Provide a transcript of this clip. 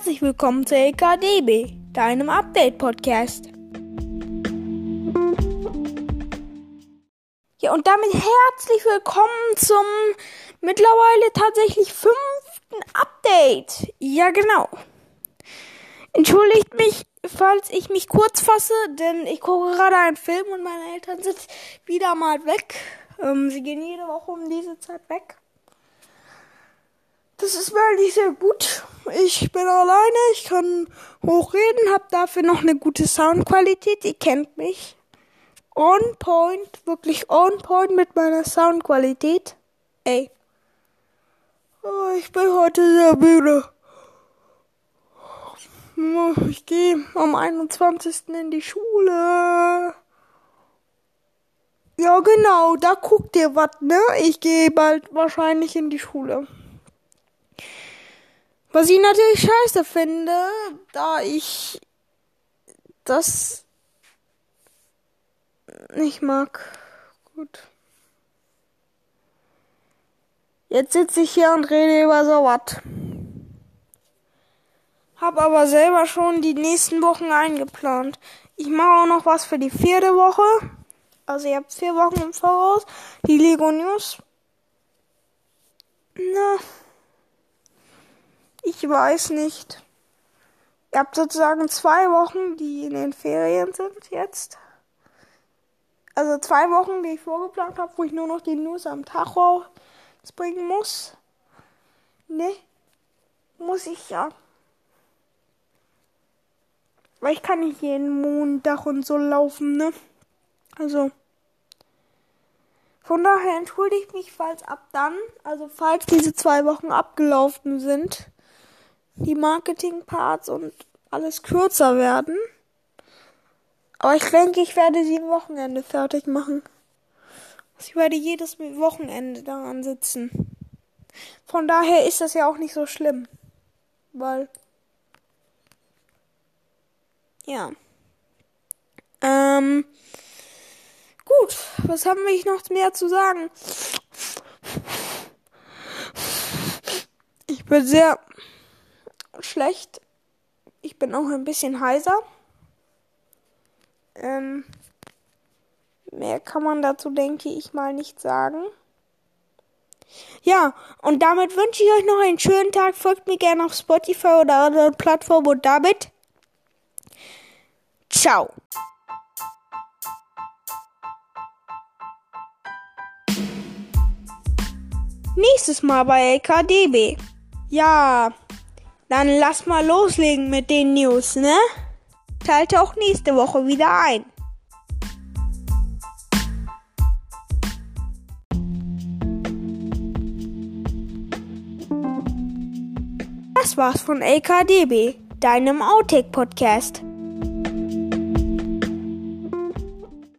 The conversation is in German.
herzlich willkommen zu LKDB, deinem Update-Podcast. Ja, und damit herzlich willkommen zum mittlerweile tatsächlich fünften Update. Ja, genau. Entschuldigt mich, falls ich mich kurz fasse, denn ich gucke gerade einen Film und meine Eltern sind wieder mal weg. Ähm, sie gehen jede Woche um diese Zeit weg. Das ist wirklich sehr gut. Ich bin alleine, ich kann hochreden, habe dafür noch eine gute Soundqualität. Ihr kennt mich. On point, wirklich on point mit meiner Soundqualität. Ey. Oh, ich bin heute sehr müde. Ich gehe am 21. in die Schule. Ja, genau, da guckt ihr was, ne? Ich gehe bald wahrscheinlich in die Schule. Was ich natürlich scheiße finde, da ich das nicht mag. Gut. Jetzt sitze ich hier und rede über so was. Hab aber selber schon die nächsten Wochen eingeplant. Ich mache auch noch was für die vierte Woche. Also ihr habt vier Wochen im Voraus. Die Lego News. Na. Ich weiß nicht. Ihr habt sozusagen zwei Wochen, die in den Ferien sind jetzt. Also zwei Wochen, die ich vorgeplant habe, wo ich nur noch die News am Tag bringen muss. Ne? Muss ich ja. Weil ich kann nicht jeden Montag und so laufen, ne? Also. Von daher entschuldige ich mich, falls ab dann, also falls diese zwei Wochen abgelaufen sind, die Marketingparts und alles kürzer werden. Aber ich denke, ich werde sie am Wochenende fertig machen. Ich werde jedes Wochenende daran sitzen. Von daher ist das ja auch nicht so schlimm. Weil. Ja. Ähm. Gut, was haben wir noch mehr zu sagen? Ich bin sehr schlecht. Ich bin auch ein bisschen heiser. Ähm, mehr kann man dazu, denke ich mal, nicht sagen. Ja, und damit wünsche ich euch noch einen schönen Tag. Folgt mir gerne auf Spotify oder anderen Plattformen und damit ciao. Nächstes Mal bei LKDB. Ja, dann lass mal loslegen mit den News, ne? Schalte auch nächste Woche wieder ein. Das war's von LKDB, deinem Outtake-Podcast.